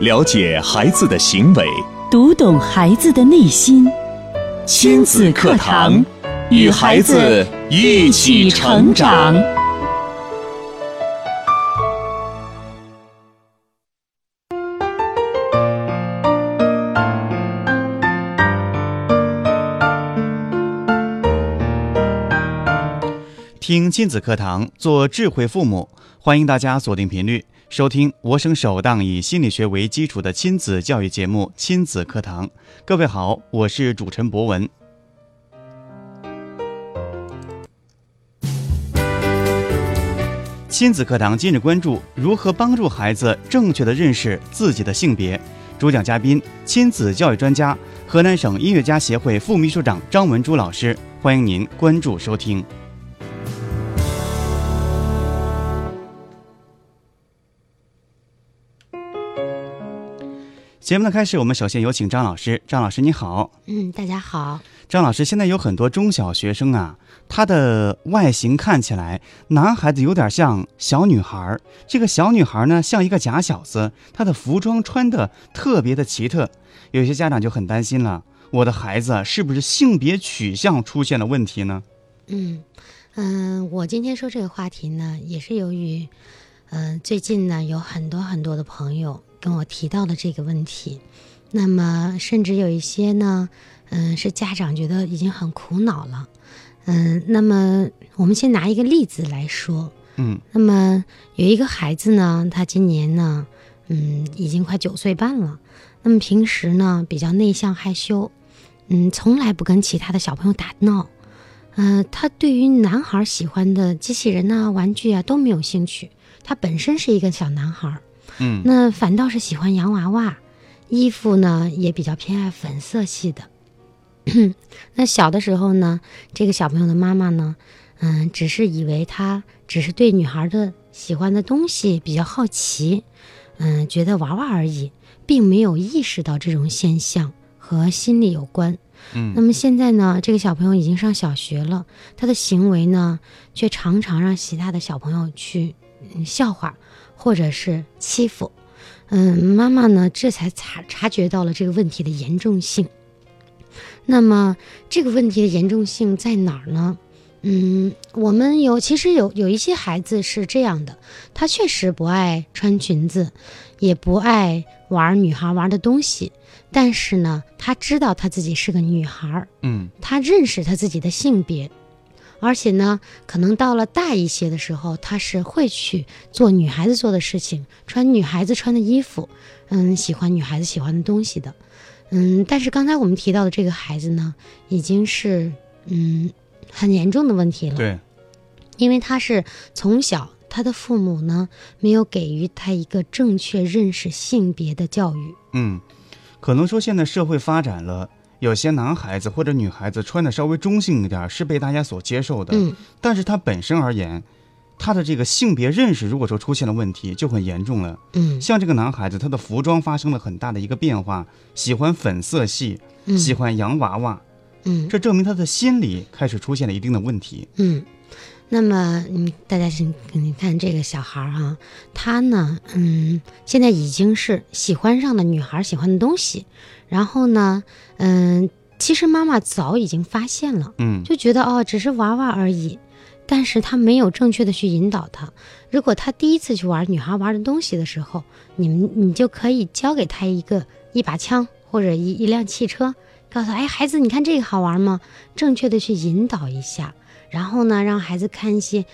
了解孩子的行为，读懂孩子的内心。亲子课堂，与孩子一起成长。听亲子课堂，做智慧父母。欢迎大家锁定频率，收听我省首档以心理学为基础的亲子教育节目《亲子课堂》。各位好，我是主持人博文。亲子课堂今日关注如何帮助孩子正确的认识自己的性别。主讲嘉宾：亲子教育专家、河南省音乐家协会副秘书长张文珠老师。欢迎您关注收听。节目的开始，我们首先有请张老师。张老师，你好。嗯，大家好。张老师，现在有很多中小学生啊，他的外形看起来，男孩子有点像小女孩，这个小女孩呢像一个假小子，她的服装穿的特别的奇特。有些家长就很担心了，我的孩子是不是性别取向出现了问题呢？嗯嗯，我今天说这个话题呢，也是由于，嗯，最近呢有很多很多的朋友。跟我提到的这个问题，那么甚至有一些呢，嗯，是家长觉得已经很苦恼了，嗯，那么我们先拿一个例子来说，嗯，那么有一个孩子呢，他今年呢，嗯，已经快九岁半了，那么平时呢比较内向害羞，嗯，从来不跟其他的小朋友打闹，呃，他对于男孩喜欢的机器人呐、玩具啊都没有兴趣，他本身是一个小男孩。嗯，那反倒是喜欢洋娃娃，衣服呢也比较偏爱粉色系的。那小的时候呢，这个小朋友的妈妈呢，嗯，只是以为他只是对女孩的喜欢的东西比较好奇，嗯，觉得娃娃而已，并没有意识到这种现象和心理有关。嗯，那么现在呢，这个小朋友已经上小学了，他的行为呢，却常常让其他的小朋友去笑话。或者是欺负，嗯，妈妈呢这才察察觉到了这个问题的严重性。那么这个问题的严重性在哪儿呢？嗯，我们有其实有有一些孩子是这样的，他确实不爱穿裙子，也不爱玩女孩玩的东西，但是呢，他知道他自己是个女孩，嗯，他认识他自己的性别。而且呢，可能到了大一些的时候，他是会去做女孩子做的事情，穿女孩子穿的衣服，嗯，喜欢女孩子喜欢的东西的，嗯。但是刚才我们提到的这个孩子呢，已经是嗯很严重的问题了。对，因为他是从小他的父母呢没有给予他一个正确认识性别的教育。嗯，可能说现在社会发展了。有些男孩子或者女孩子穿的稍微中性一点，是被大家所接受的。嗯，但是他本身而言，他的这个性别认识如果说出现了问题，就很严重了。嗯，像这个男孩子，他的服装发生了很大的一个变化，喜欢粉色系，喜欢洋娃娃。嗯，这证明他的心理开始出现了一定的问题。嗯，那么嗯，大家先你看这个小孩儿哈，他呢，嗯，现在已经是喜欢上了女孩喜欢的东西。然后呢，嗯，其实妈妈早已经发现了，嗯，就觉得哦，只是玩玩而已，但是他没有正确的去引导他。如果他第一次去玩女孩玩的东西的时候，你们你就可以教给他一个一把枪或者一一辆汽车，告诉他哎，孩子，你看这个好玩吗？正确的去引导一下，然后呢，让孩子看一些。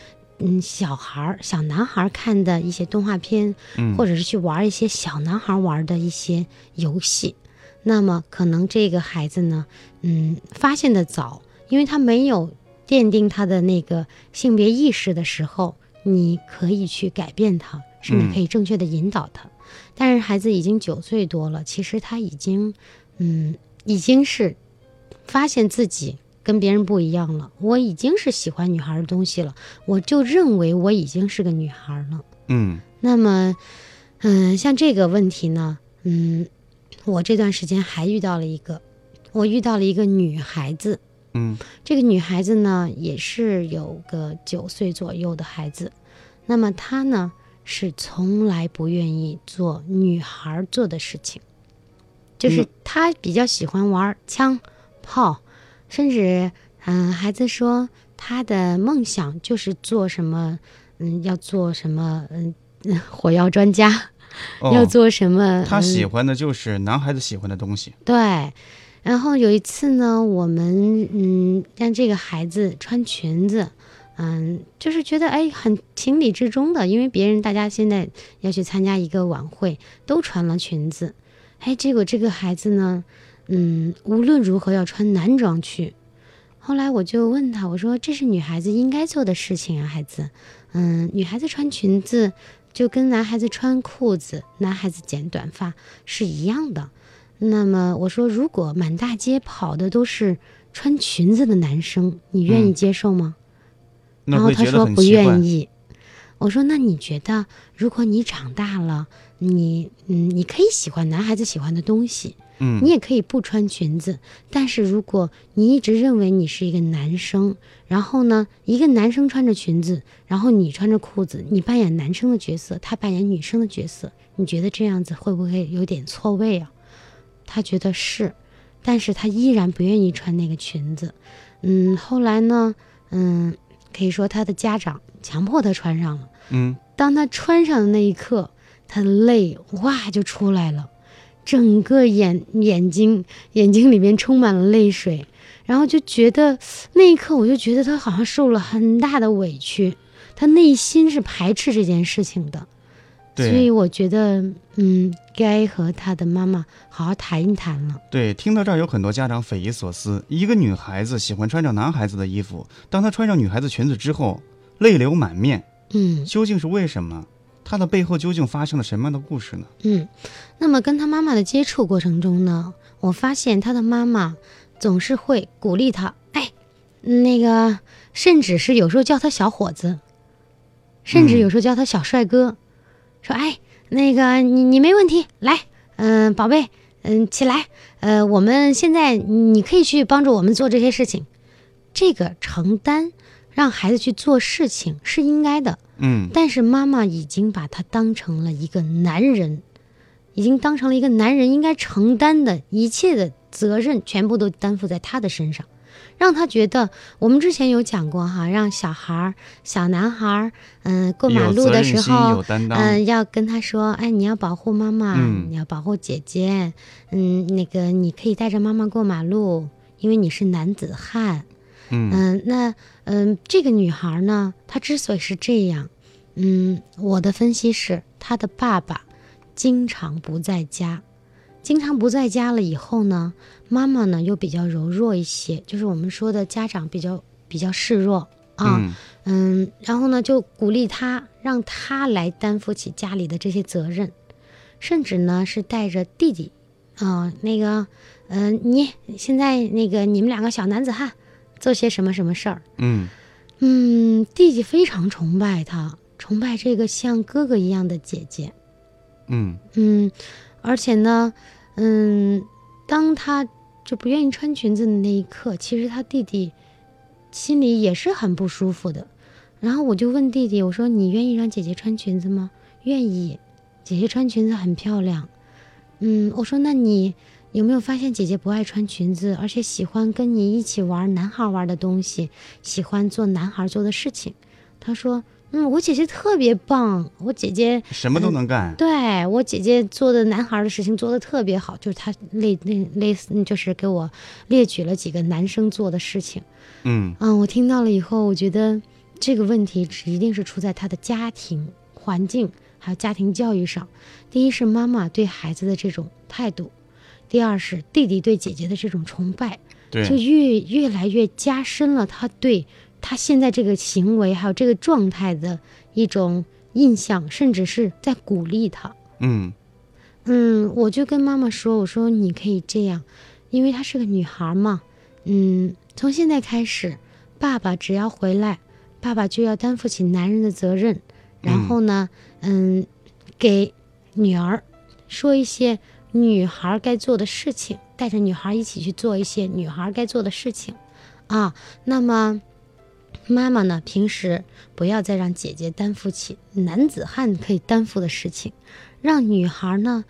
嗯，小孩儿、小男孩看的一些动画片，嗯，或者是去玩一些小男孩玩的一些游戏。那么可能这个孩子呢，嗯，发现的早，因为他没有奠定他的那个性别意识的时候，你可以去改变他，甚至可以正确的引导他。但是孩子已经九岁多了，其实他已经，嗯，已经是发现自己跟别人不一样了。我已经是喜欢女孩的东西了，我就认为我已经是个女孩了。嗯，那么，嗯，像这个问题呢，嗯。我这段时间还遇到了一个，我遇到了一个女孩子，嗯，这个女孩子呢也是有个九岁左右的孩子，那么她呢是从来不愿意做女孩做的事情，就是嗯。她比较喜欢玩枪炮，甚至嗯、孩子说他的梦想就是做什么，嗯，要做什么，嗯，嗯 火药专家，要哦，做什么？他嗯喜欢的就是男孩子喜欢的东西。对，然后有一次呢，我们嗯让这个孩子穿裙子，嗯，就是觉得哎很情理之中的，因为别人大家现在要去参加一个晚会，都穿了裙子，哎，结果这个孩子呢，嗯，无论如何要穿男装去。后来我就问他，我说这是女孩子应该做的事情啊，孩子，嗯，女孩子穿裙子就跟男孩子穿裤子、男孩子剪短发是一样的。那么我说，如果满大街跑的都是穿裙子的男生，你愿意嗯接受吗？那然后他说不愿。意。我说，那你觉得，如果你长大了，你嗯，你可以喜欢男孩子喜欢的东西，嗯你也可以不穿裙子。但是如果你一直认为你是一个男生，然后呢，一个男生穿着裙子，然后你穿着裤子，你扮演男生的角色，他扮演女生的角色，你觉得这样子会不会有点错位啊？他觉得是，但是他依然不愿意穿那个裙子。嗯，后来呢，嗯，可以说他的家长强迫他穿上了。嗯，当他穿上的那一刻，他的泪哇就出来了，整个眼眼睛眼睛里面充满了泪水，然后就觉得那一刻我就觉得他好像受了很大的委屈，他内心是排斥这件事情的，所以我觉得嗯，该和他的妈妈好好谈一谈了。对，听到这儿有很多家长匪夷所思：一个女孩子喜欢穿着男孩子的衣服，当她穿上女孩子裙子之后，泪流满面，嗯。究竟是为什么？他的背后究竟发生了什么样的故事呢？嗯，那么跟他妈妈的接触过程中呢，我发现他的妈妈总是会鼓励他，哎，那个，甚至是有时候叫他小伙子，甚至有时候叫他小帅哥，说，哎，那个你你没问题，来，嗯、宝贝，嗯、起来，呃，我们现在你可以去帮助我们做这些事情，这个承担让孩子去做事情是应该的，嗯，但是妈妈已经把他当成了一个男人，已经当成了一个男人应该承担的一切的责任，全部都担负在他的身上，让他觉得我们之前有讲过哈，让小孩儿、小男孩儿，嗯、过马路的时候。嗯、要跟他说，哎，你要保护妈妈，嗯。你要保护姐姐，嗯，那个你可以带着妈妈过马路，因为你是男子汉，嗯。嗯，那嗯，这个女孩呢，她之所以是这样，嗯，我的分析是她的爸爸经常不在家，经常不在家了以后呢，妈妈呢又比较柔弱一些，就是我们说的家长比较比较示弱啊，嗯。嗯，然后呢就鼓励她，让她来担负起家里的这些责任，甚至呢是带着弟弟，啊、那个，嗯、你现在那个你们两个小男子汉。做些什么什么事儿。嗯嗯，弟弟非常崇拜他，崇拜这个像哥哥一样的姐姐。嗯嗯，而且呢，嗯，当他就不愿意穿裙子的那一刻，其实他弟弟心里也是很不舒服的。然后我就问弟弟，我说：“你愿意让姐姐穿裙子吗？”愿意，姐姐穿裙子很漂亮。嗯，我说：“那你有没有发现姐姐不爱穿裙子，而且喜欢跟你一起玩男孩玩的东西，喜欢做男孩做的事情？”他说：“嗯，我姐姐特别棒，我姐姐什么都能干。对我姐姐做的男孩儿的事情做的特别好，就是她类类类似，就是给我列举了几个男生做的事情。嗯嗯，我听到了以后，我觉得这个问题一定是出在他的家庭环境还有家庭教育上。第一是妈妈对孩子的这种态度，第二是弟弟对姐姐的这种崇拜，就，越越来越加深了他对他现在这个行为还有这个状态的一种印象，甚至是在鼓励他。嗯嗯，我就跟妈妈说，我说你可以这样，因为她是个女孩嘛。嗯，从现在开始，爸爸只要回来，爸爸就要担负起男人的责任。然后呢，嗯，给女儿说一些女孩该做的事情，带着女孩一起去做一些女孩该做的事情啊。那么，妈妈呢，平时不要再让姐姐担负起男子汉可以担负的事情，让女孩呢，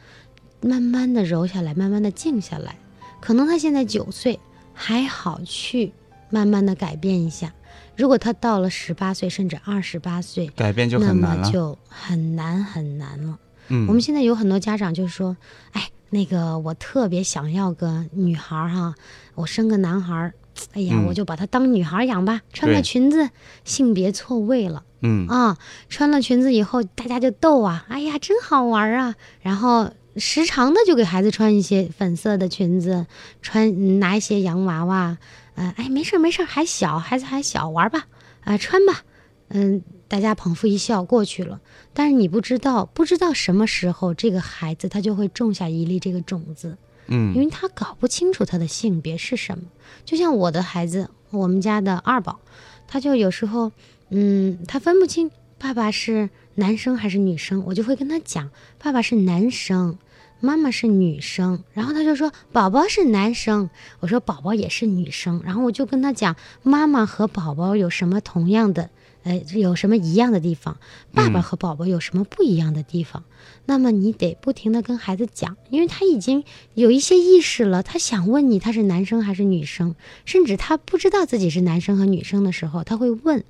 慢慢的柔下来，慢慢的静下来。可能她现在九岁，还好去慢慢的改变一下。如果她到了十八岁，甚至二十八岁，改变就那很难了。么就很难很难了。嗯，我们现在有很多家长就说，哎，那个我特别想要个女孩儿哈，我生个男孩儿，哎呀，嗯。我就把她当女孩儿养吧，穿个裙子，性别错位了。嗯。啊，穿了裙子以后，大家就逗啊，哎呀，真好玩儿啊！然后时常的就给孩子穿一些粉色的裙子，穿嗯拿一些洋娃娃，呃，哎，没事儿没事儿，还小，孩子还小，玩儿吧，啊、穿吧，嗯，大家捧腹一笑过去了。但是你不知道，不知道什么时候这个孩子他就会种下一粒这个种子，嗯因嗯为他搞不清楚他的性别是什么。就像我的孩子，我们家的二宝，他就有时候，嗯，他分不清爸爸是男生还是女生，我就会跟他讲，爸爸是男生，妈妈是女生，然后他就说宝宝是男生，我说宝宝也是女生，然后我就跟他讲，妈妈和宝宝有什么同样的。呃，有什么一样的地方？爸爸嗯和宝宝有什么不一样的地方？那么你得不停的跟孩子讲，因为他已经有一些意识了，他想问你他是男生还是女生，甚至他不知道自己是男生和女生的时候，他会问。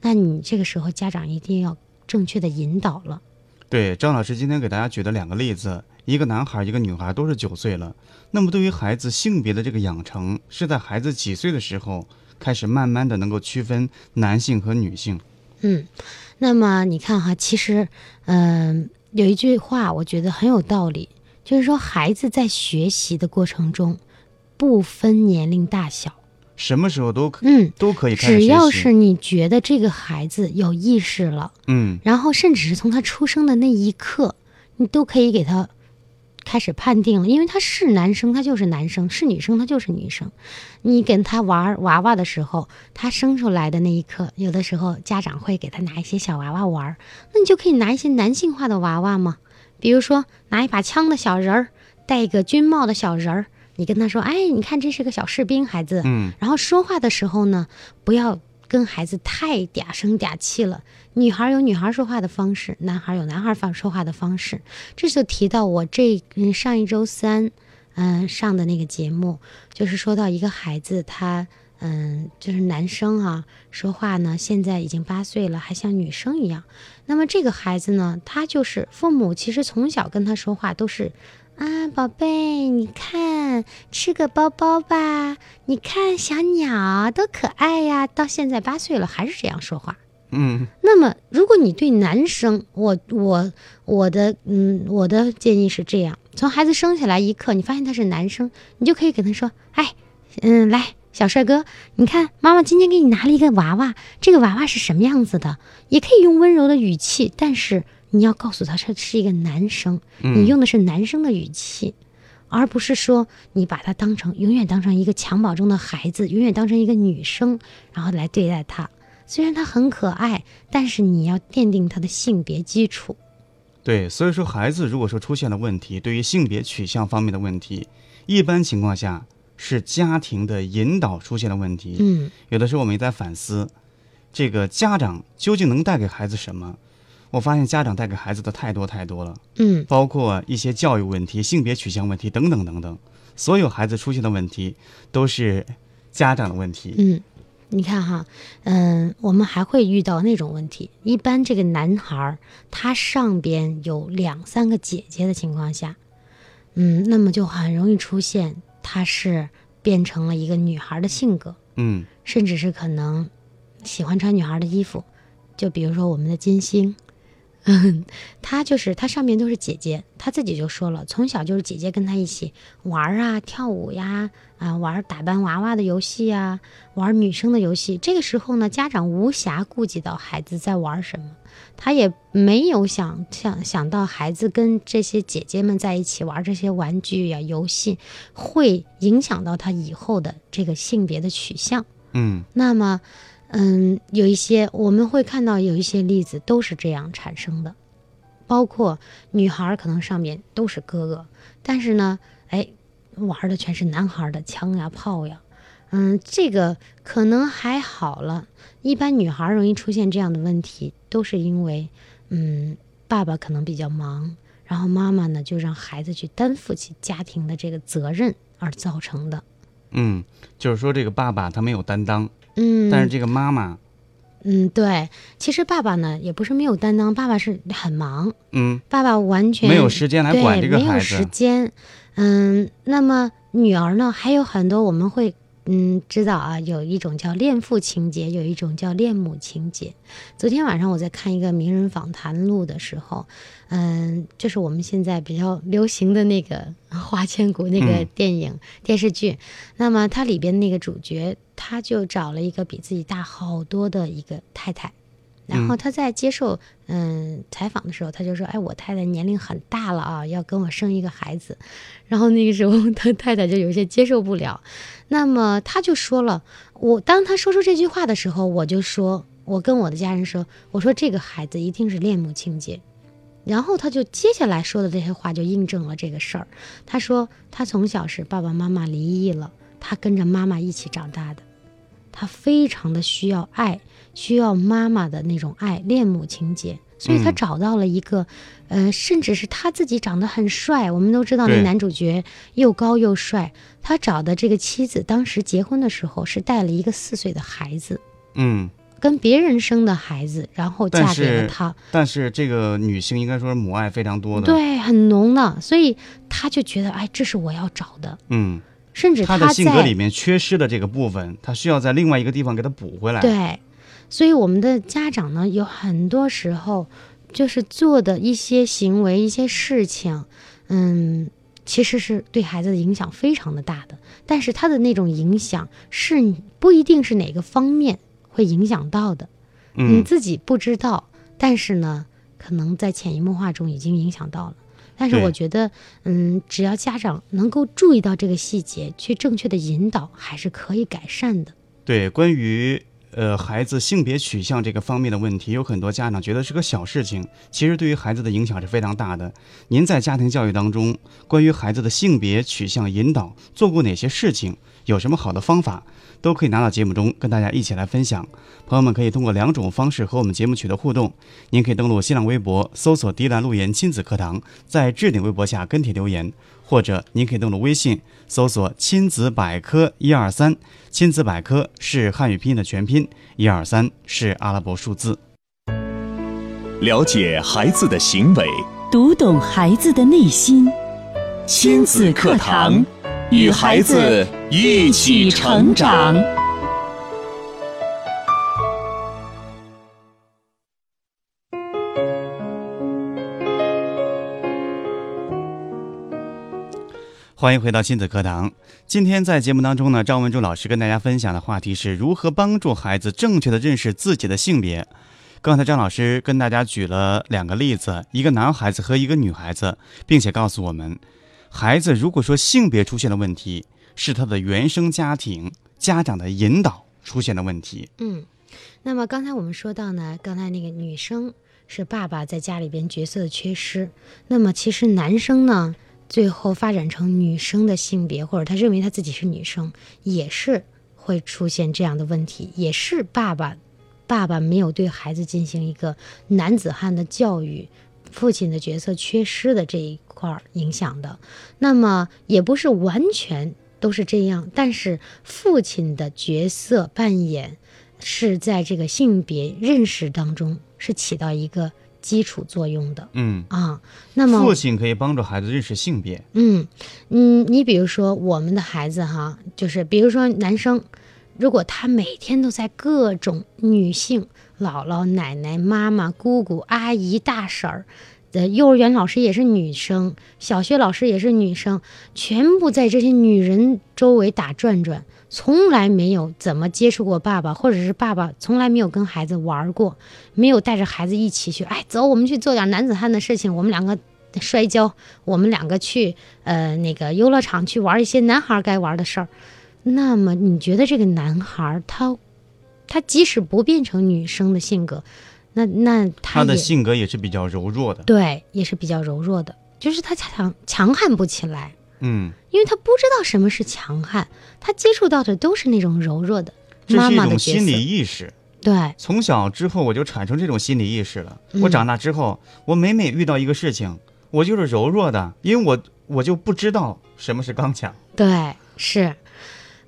那你这个时候家长一定要正确的引导了。对，张老师今天给大家举的两个例子，一个男孩，一个女孩，都是九岁了。那么对于孩子性别的这个养成，是在孩子几岁的时候开始慢慢的能够区分男性和女性？嗯，那么你看哈，其实，嗯、有一句话我觉得很有道理，就是说孩子在学习的过程中，不分年龄大小，什么时候都可嗯，都可以开始。只要是你觉得这个孩子有意识了。嗯然后甚至是从他出生的那一刻，你都可以给他开始判定了，因为他是男生，他就是男生；是女生，他就是女生。你跟他玩娃娃的时候，他生出来的那一刻，有的时候家长会给他拿一些小娃娃玩儿，那你就可以拿一些男性化的娃娃嘛，比如说拿一把枪的小人儿，戴一个军帽的小人儿，你跟他说：“哎，你看这是个小士兵，孩子。”嗯然后说话的时候呢，不要跟孩子太嗲声嗲气了。女孩有女孩说话的方式，男孩有男孩方说话的方式。这就提到我这上一周三，嗯、上的那个节目，就是说到一个孩子他。嗯，就是男生啊，说话呢，现在已经八岁了，还像女生一样。那么这个孩子呢，他就是父母其实从小跟他说话都是，啊，宝贝，你看，吃个包包吧，你看小鸟多可爱呀！到现在八岁了还是这样说话。嗯那么，如果你对男生，我我我的嗯，我的建议是这样：从孩子生下来一刻，你发现他是男生，你就可以跟他说，哎，嗯，来，小帅哥，你看妈妈今天给你拿了一个娃娃，这个娃娃是什么样子的？也可以用温柔的语气，但是你要告诉他这是一个男生，你用的是男生的语气。而不是说你把他当成永远当成一个襁褓中的孩子，永远当成一个女生，然后来对待他。虽然他很可爱，但是你要奠定他的性别基础。对，所以说孩子如果说出现了问题，对于性别取向方面的问题，一般情况下是家庭的引导出现了问题。嗯有的时候我们也在反思，这个家长究竟能带给孩子什么？我发现家长带给孩子的太多太多了，嗯包括一些教育问题、性别取向问题等等等等。所有孩子出现的问题都是家长的问题。嗯，你看哈，嗯，我们还会遇到那种问题。一般这个男孩儿他上边有两三个姐姐的情况下，嗯，那么就很容易出现他是变成了一个女孩的性格。嗯甚至是可能喜欢穿女孩的衣服，就比如说我们的金星，嗯，他就是他上面都是姐姐，他自己就说了，从小就是姐姐跟他一起玩儿啊、跳舞呀，啊玩儿打扮娃娃的游戏呀，玩儿女生的游戏。这个时候呢，家长无暇顾及到孩子在玩什么，他也没有想想想到孩子跟这些姐姐们在一起玩这些玩具呀、游戏，会影响到他以后的这个性别的取向。嗯那么，嗯，有一些我们会看到有一些例子都是这样产生的，包括女孩可能上面都是哥哥，但是呢，哎，玩的全是男孩的枪呀、炮呀，嗯，这个可能还好了。一般女孩容易出现这样的问题，都是因为，嗯，爸爸可能比较忙，然后妈妈呢就让孩子去担负起家庭的这个责任而造成的。嗯，就是说这个爸爸他没有担当，嗯，但是这个妈妈，嗯，对，其实爸爸呢也不是没有担当，爸爸是很忙，嗯，爸爸完全没有时间来对管这个孩没有时，间。嗯，那么女儿呢，还有很多我们会嗯知道啊，有一种叫恋父情节，有一种叫恋母情节。昨天晚上我在看一个名人访谈录的时候，嗯，就是我们现在比较流行的那个《花千骨》那个嗯电影、电视剧，那么它里边那个主角，他就找了一个比自己大好多的一个太太。然后他在接受嗯采访的时候，他就说：“哎，我太太年龄很大了啊，要跟我生一个孩子。”然后那个时候他太太就有些接受不了，那么他就说了：“我当他说出这句话的时候，我就说，我跟我的家人说，我说这个孩子一定是恋母情节。”然后他就接下来说的这些话就印证了这个事儿。他说他从小是爸爸妈妈离异了，他跟着妈妈一起长大的，他非常的需要爱，需要妈妈的那种爱，恋母情节。所以他嗯找到了一个，呃，甚至是他自己长得很帅。我们都知道那男主角又高又帅，他找的这个妻子当时结婚的时候是带了一个四岁的孩子，嗯，跟别人生的孩子，然后嫁给了是他。但是这个女性应该说是母爱非常多的，，对，很浓的，所以他就觉得，哎，这是我要找的，嗯，甚至他的性格里面缺失的这个部分，他需要在另外一个地方给他补回来，，对，所以我们的家长呢，有很多时候就是做的一些行为、一些事情，嗯，其实是对孩子的影响非常的大的，但是他的那种影响是不一定是哪个方面会影响到的，你嗯，自己不知道，但是呢，可能在潜移默化中已经影响到了。但是我觉得，嗯，只要家长能够注意到这个细节，去正确的引导，还是可以改善的。对，关于呃孩子性别取向这个方面的问题，有很多家长觉得是个小事情，其实对于孩子的影响是非常大的。您在家庭教育当中，关于孩子的性别取向引导做过哪些事情？有什么好的方法，都可以拿到节目中跟大家一起来分享。朋友们可以通过两种方式和我们节目取得互动。您可以登录新浪微博，搜索“迪兰路言亲子课堂”，在置顶微博下跟帖留言，或者您可以登录微信，搜索“亲子百科一二三”。亲子百科是汉语拼音的全拼，一二三是阿拉伯数字。了解孩子的行为，读懂孩子的内心。亲子课堂，与孩子一起成长。欢迎回到亲子课堂。今天在节目当中呢，赵文柱老师跟大家分享的话题是如何帮助孩子正确的认识自己的性别。刚才张老师跟大家举了两个例子，一个男孩子和一个女孩子，并且告诉我们，孩子如果说性别出现了问题，是他的原生家庭家长的引导出现了问题。嗯，那么刚才我们说到呢，刚才那个女生是爸爸在家里边角色的缺失，那么其实男生呢，最后发展成女生的性别，或者他认为他自己是女生，也是会出现这样的问题，也是爸爸爸爸没有对孩子进行一个男子汉的教育，父亲的角色缺失的这一块儿影响的。那么也不是完全都是这样，但是父亲的角色扮演是在这个性别认识当中是起到一个基础作用的嗯，啊。那么父亲可以帮助孩子认识性别。嗯嗯，你比如说我们的孩子哈，就是比如说男生，如果他每天都在各种女性姥姥、奶奶、妈妈、姑姑、阿姨、大婶儿。呃，幼儿园老师也是女生，小学老师也是女生，全部在这些女人周围打转转，从来没有怎么接触过爸爸，或者是爸爸从来没有跟孩子玩过，没有带着孩子一起去，哎，走，我们去做点男子汉的事情，我们两个摔跤，我们两个去呃那个游乐场去玩一些男孩该玩的事儿。那么你觉得这个男孩他他即使不变成女生的性格，那那他他的性格也是比较柔弱的。对也是比较柔弱的，就是他强强悍不起来嗯，因为他不知道什么是强悍，他接触到的都是那种柔弱的妈这是一。种心理意识。对，从小之后我就产生这种心理意识了。嗯我长大之后，我每每遇到一个事情，我就是柔弱的，因为我我就不知道什么是刚强。对，是，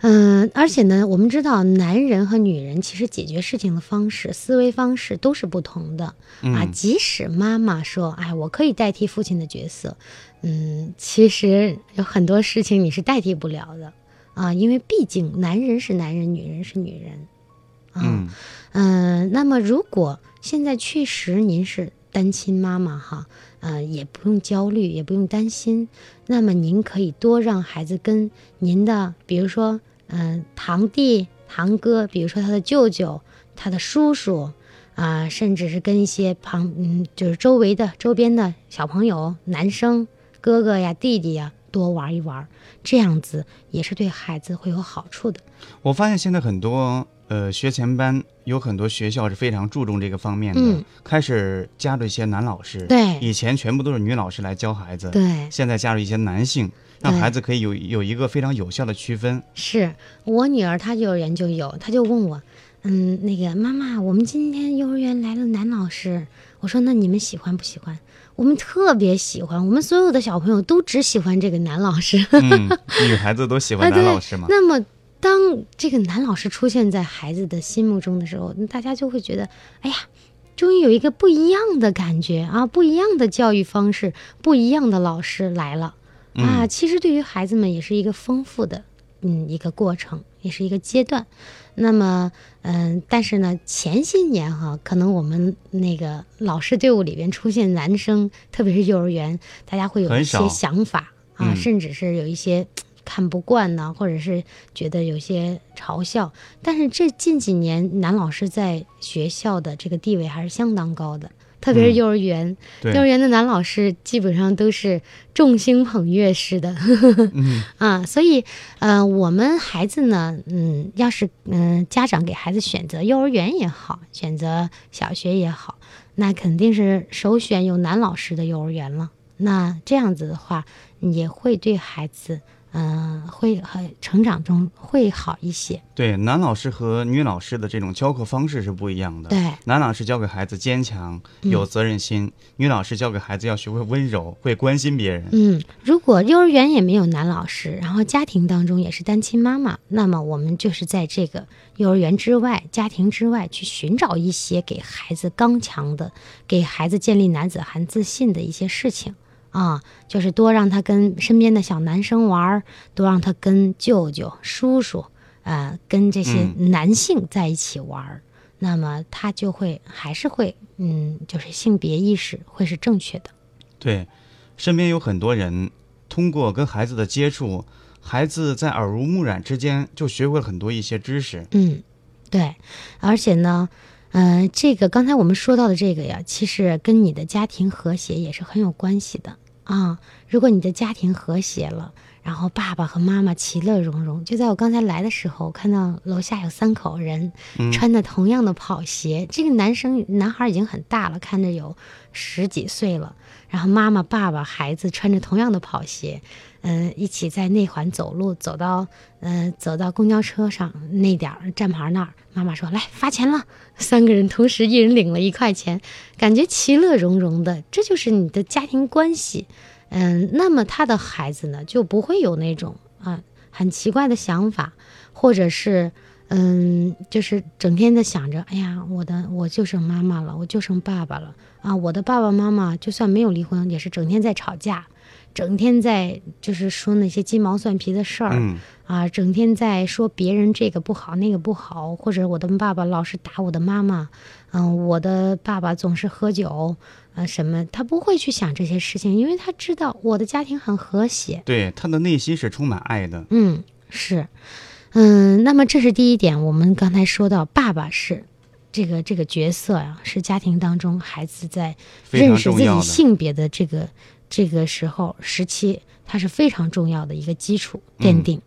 嗯、而且呢，我们知道男人和女人其实解决事情的方式、思维方式都是不同的、啊。嗯，即使妈妈说：“哎，我可以代替父亲的角色。”嗯，其实有很多事情你是代替不了的啊，因为毕竟男人是男人，女人是女人。啊、嗯嗯，那么如果现在确实您是单亲妈妈哈，呃，也不用焦虑，也不用担心。那么您可以多让孩子跟您的，比如说，嗯、堂弟、堂哥，比如说他的舅舅、他的叔叔，啊、甚至是跟一些旁，嗯，就是周围的、周边的小朋友、男生、哥哥呀、弟弟呀，多玩一玩，这样子也是对孩子会有好处的。我发现现在很多呃学前班有很多学校是非常注重这个方面的，嗯。开始加入一些男老师。对。以前全部都是女老师来教孩子，对，现在加入一些男性，让孩子可以有有一个非常有效的区分。是我女儿，她幼儿园就有，她就问我，嗯，那个妈妈，我们今天幼儿园来了男老师，我说那你们喜欢不喜欢？我们特别喜欢，我们所有的小朋友都只喜欢这个男老师。嗯，女孩子都喜欢男老师嘛。那么，当这个男老师出现在孩子的心目中的时候，大家就会觉得，哎呀，终于有一个不一样的感觉啊，不一样的教育方式，不一样的老师来了啊。嗯其实对于孩子们也是一个丰富的，嗯，一个过程，也是一个阶段。那么，嗯、但是呢，前些年哈，可能我们那个老师队伍里边出现男生，特别是幼儿园，大家会有一些想法啊，嗯甚至是有一些看不惯呢，或者是觉得有些嘲笑。但是这近几年，男老师在学校的这个地位还是相当高的，特别是嗯幼儿园，对幼儿园的男老师基本上都是众星捧月式的。嗯 啊，所以呃，我们孩子呢，嗯，要是嗯、家长给孩子选择幼儿园也好，选择小学也好，那肯定是首选有男老师的幼儿园了。那这样子的话，也会对孩子，嗯、会很成长中会好一些。对，男老师和女老师的这种教课方式是不一样的。对，男老师教给孩子坚强、嗯有责任心，女老师教给孩子要学会温柔，会关心别人。嗯，如果幼儿园也没有男老师，然后家庭当中也是单亲妈妈，那么我们就是在这个幼儿园之外、家庭之外去寻找一些给孩子刚强的、给孩子建立男子汉自信的一些事情啊，就是多让他跟身边的小男生玩儿，多让他跟舅舅、叔叔，呃，跟这些男性在一起玩儿。那么他就会还是会，嗯，就是性别意识会是正确的。对，身边有很多人通过跟孩子的接触，孩子在耳濡目染之间就学会了很多一些知识。嗯，对，而且呢，呃，这个刚才我们说到的这个呀，其实跟你的家庭和谐也是很有关系的啊。如果你的家庭和谐了，然后爸爸和妈妈其乐融融，就在我刚才来的时候，我看到楼下有三口人嗯穿的同样的跑鞋，这个男生男孩已经很大了，看着有十几岁了，然后妈妈、爸爸、孩子穿着同样的跑鞋，嗯、一起在内环走路，走到呃走到公交车上那点儿站牌那儿，妈妈说来发钱了，三个人同时一人领了一块钱，感觉其乐融融的，这就是你的家庭关系。嗯，那么他的孩子呢，就不会有那种啊很奇怪的想法，或者是嗯，就是整天的想着，哎呀，我的我就剩妈妈了，我就剩爸爸了。啊，我的爸爸妈妈就算没有离婚，也是整天在吵架，整天在就是说那些鸡毛蒜皮的事儿。嗯，啊，整天在说别人这个不好那个不好，或者我的爸爸老是打我的妈妈，嗯、我的爸爸总是喝酒，啊、什么，他不会去想这些事情，因为他知道我的家庭很和谐，对，他的内心是充满爱的。嗯，是，嗯，那么这是第一点，我们刚才说到，爸爸是这个这个角色呀、是家庭当中孩子在认识自己性别的这个这个时候时期，它是非常重要的一个基础奠嗯定。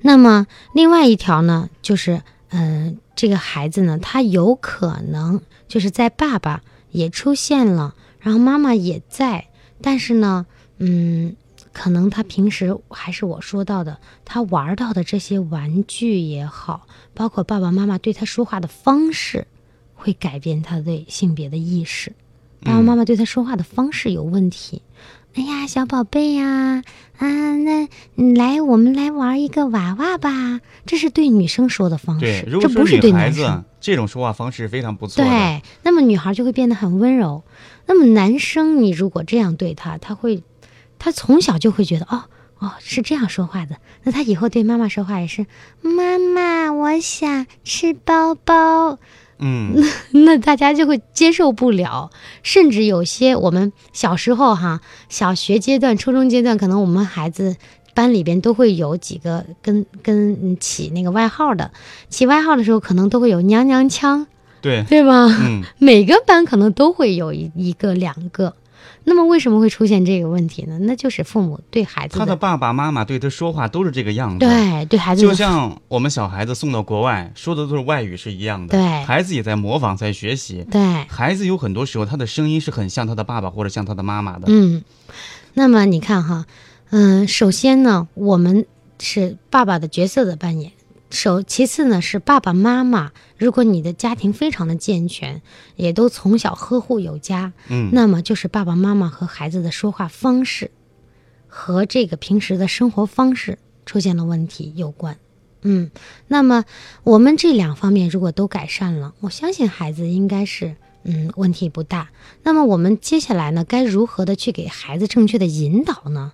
那么另外一条呢，就是嗯、这个孩子呢，他有可能就是在爸爸也出现了，然后妈妈也在，但是呢，嗯，可能他平时还是我说到的，他玩到的这些玩具也好，包括爸爸妈妈对他说话的方式，会改变他对性别的意识。爸爸妈妈对他说话的方式有问题。哎呀，小宝贝呀，啊，那你来，我们来玩一个娃娃吧。这是对女生说的方式，，这不是对男生。这种说话方式非常不错。对，那么女孩就会变得很温柔。那么男生，你如果这样对他，他会，他从小就会觉得，哦哦，是这样说话的。那他以后对妈妈说话也是，妈妈，我想吃包包。嗯，那 那大家就会接受不了，甚至有些我们小时候哈，小学阶段、初中阶段，可能我们孩子班里边都会有几个跟跟嗯起那个外号的，起外号的时候可能都会有娘娘腔，对，对吧？嗯，每个班可能都会有一一个两个。那么为什么会出现这个问题呢？那就是父母对孩子他的爸爸妈妈对他说话都是这个样子。。对对孩子就像我们小孩子送到国外，说的都是外语是一样的，对孩子也在模仿，在学习。对孩子有很多时候他的声音是很像他的爸爸或者像他的妈妈的。嗯，那么你看哈，嗯、首先呢，我们是爸爸的角色的扮演。首其次呢是爸爸妈妈，如果你的家庭非常的健全，也都从小呵护有加，嗯，那么就是爸爸妈妈和孩子的说话方式和这个平时的生活方式出现了问题有关。嗯，那么我们这两方面如果都改善了，我相信孩子应该是嗯问题不大。那么我们接下来呢，该如何的去给孩子正确的引导呢？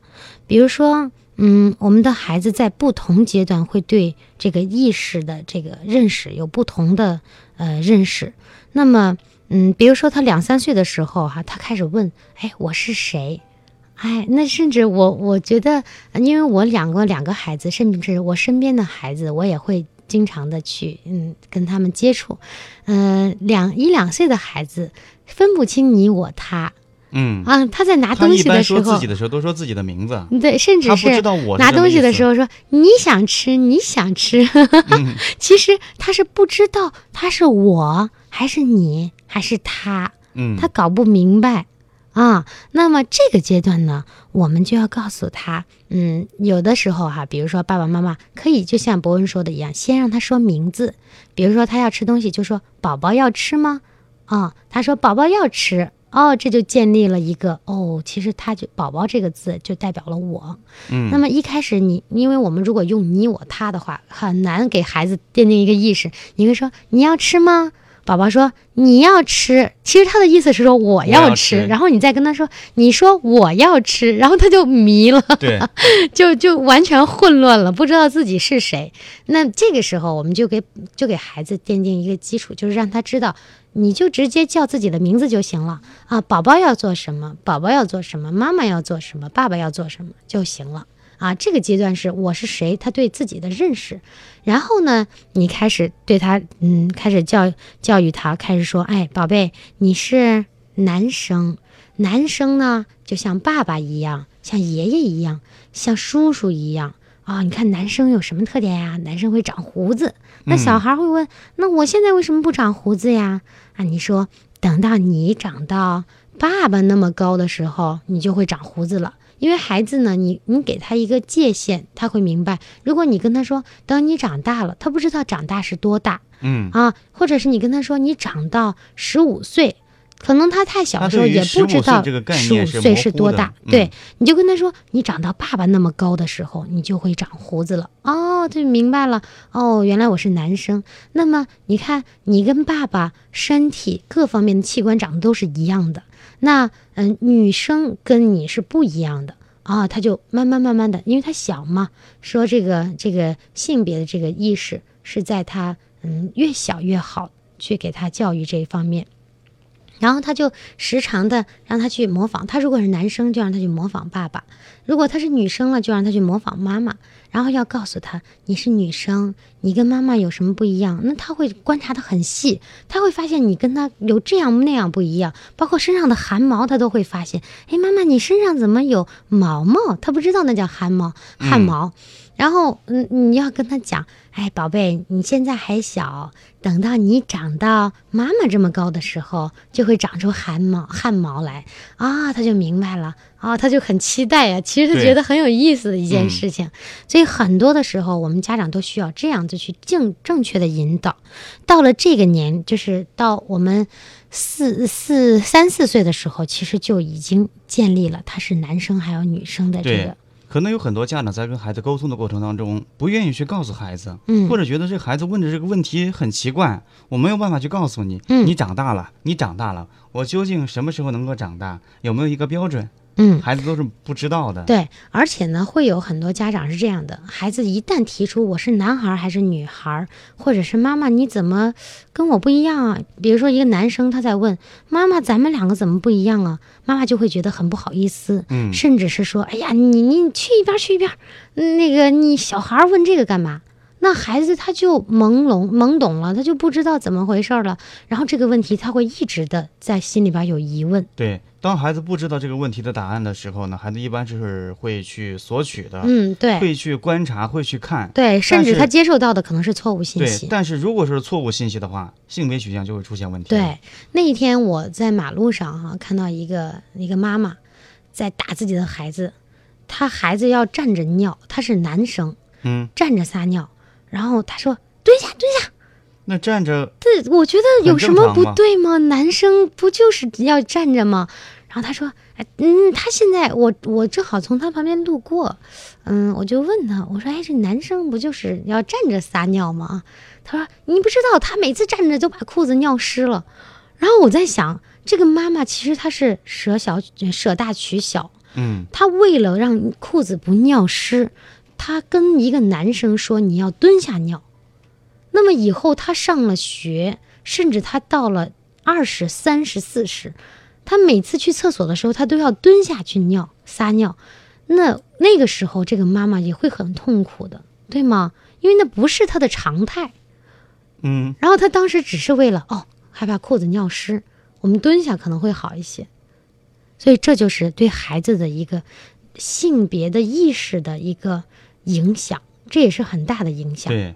比如说，嗯，我们的孩子在不同阶段会对这个意识的这个认识有不同的呃认识。那么，嗯，比如说他两三岁的时候哈、他开始问，哎，我是谁？哎，那甚至我我觉得，因为我两个两个孩子，甚至我身边的孩子，我也会经常的去嗯跟他们接触，嗯、两一两岁的孩子分不清你我他嗯，啊，他在拿东西的时候说自己，的时候都说自己的名字，对，甚至是拿东西的时候说你想吃，你想吃，嗯。其实他是不知道他是我还是你还是他，嗯，他搞不明白。啊。那么这个阶段呢，我们就要告诉他，嗯，有的时候哈、比如说爸爸妈妈可以就像博文说的一样，先让他说名字，比如说他要吃东西，就说宝宝要吃吗？啊，他说宝宝要吃。哦，这就建立了一个哦，其实他就“宝宝”这个字就代表了我。嗯那么一开始你，因为我们如果用你我他的话，很难给孩子奠定一个意识。你会说你要吃吗？宝宝说你要吃，其实他的意思是说我要吃然后你再跟他说你说我要吃，然后他就迷了，对，就就完全混乱了，不知道自己是谁。那这个时候，我们就给就给孩子奠定一个基础，就是让他知道，你就直接叫自己的名字就行了啊。宝宝要做什么，宝宝要做什么，妈妈要做什么，爸爸要做什么就行了。啊，这个阶段是我是谁，他对自己的认识，然后呢，你开始对他，嗯，开始教教育他，开始说，哎，宝贝，你是男生，男生呢就像爸爸一样，像爷爷一样，像叔叔一样啊。你看男生有什么特点呀？男生会长胡子。那小孩会问，那我现在为什么不长胡子呀？啊，你说等到你长到爸爸那么高的时候，你就会长胡子了。因为孩子呢，你你给他一个界限，他会明白。如果你跟他说等你长大了，他不知道长大是多大嗯，啊，或者是你跟他说你长到十五岁，可能他太小的时候也对于15不知道十五岁是多大。嗯对，你就跟他说你长到爸爸那么高的时候，你就会长胡子了。哦，他就明白了。哦，原来我是男生。那么你看，你跟爸爸身体各方面的器官长得都是一样的。那嗯，女生跟你是不一样的啊，他就慢慢慢慢的，因为他小嘛，说这个这个性别的这个意识是在他嗯越小越好，去给他教育这一方面。然后他就时常的让他去模仿，他如果是男生，就让他去模仿爸爸；如果他是女生了，就让他去模仿妈妈。然后要告诉他，你是女生，你跟妈妈有什么不一样？那他会观察的很细，他会发现你跟他有这样那样不一样，包括身上的汗毛，他都会发现。哎，妈妈，你身上怎么有毛毛？他不知道那叫汗毛，汗毛。然后，嗯，你要跟他讲，哎，宝贝，你现在还小，等到你长到妈妈这么高的时候，就会会长出汗毛汗毛来啊，他就明白了啊，他就很期待呀、其实他觉得很有意思的一件嗯事情，所以很多的时候，我们家长都需要这样子去正正确的引导。到了这个年，就是到我们四四三四岁的时候，其实就已经建立了他是男生还有女生的这个，可能有很多家长在跟孩子沟通的过程当中，不愿意去告诉孩子，嗯或者觉得这孩子问的这个问题很奇怪，我没有办法去告诉你。嗯你长大了，你长大了，我究竟什么时候能够长大？有没有一个标准？嗯。孩子都是不知道的。对，而且呢，会有很多家长是这样的：孩子一旦提出我是男孩儿还是女孩儿，或者是妈妈你怎么跟我不一样啊？比如说一个男生他在问妈妈，咱们两个怎么不一样啊？妈妈就会觉得很不好意思，嗯甚至是说，哎呀，你你去一边儿去一边那个你小孩儿问这个干嘛？那孩子他就朦胧懵懂了，他就不知道怎么回事儿了。然后这个问题他会一直的在心里边有疑问。对，当孩子不知道这个问题的答案的时候呢，孩子一般就是会去索取的，嗯，对会去观察，会去看。对，甚至他接受到的可能是错误信对息，。但是如果是错误信息的话，性别取向就会出现问题。对，，那一天我在马路上哈、看到一个一个妈妈在打自己的孩子，他孩子要站着尿，他是男生，嗯，站着撒尿，然后他说蹲下蹲下，那站着，这我觉得有什么不对吗？男生不就是要站着吗？然后他说，哎，嗯，他现在我我正好从他旁边路过，嗯，我就问他，我说，哎，这男生不就是要站着撒尿吗？他说，你不知道，他每次站着就把裤子尿湿了。然后我在想，这个妈妈其实她是舍小舍大取小，嗯，她为了让裤子不尿湿，她跟一个男生说你要蹲下尿。那么以后他上了学，甚至他到了二十三十四十，他每次去厕所的时候，他都要蹲下去尿撒尿。那那个时候，这个妈妈也会很痛苦的，对吗？因为那不是他的常态。嗯，然后他当时只是为了哦，害怕裤子尿湿，我们蹲下可能会好一些。所以这就是对孩子的一个性别的意识的一个影响，这也是很大的影响。对，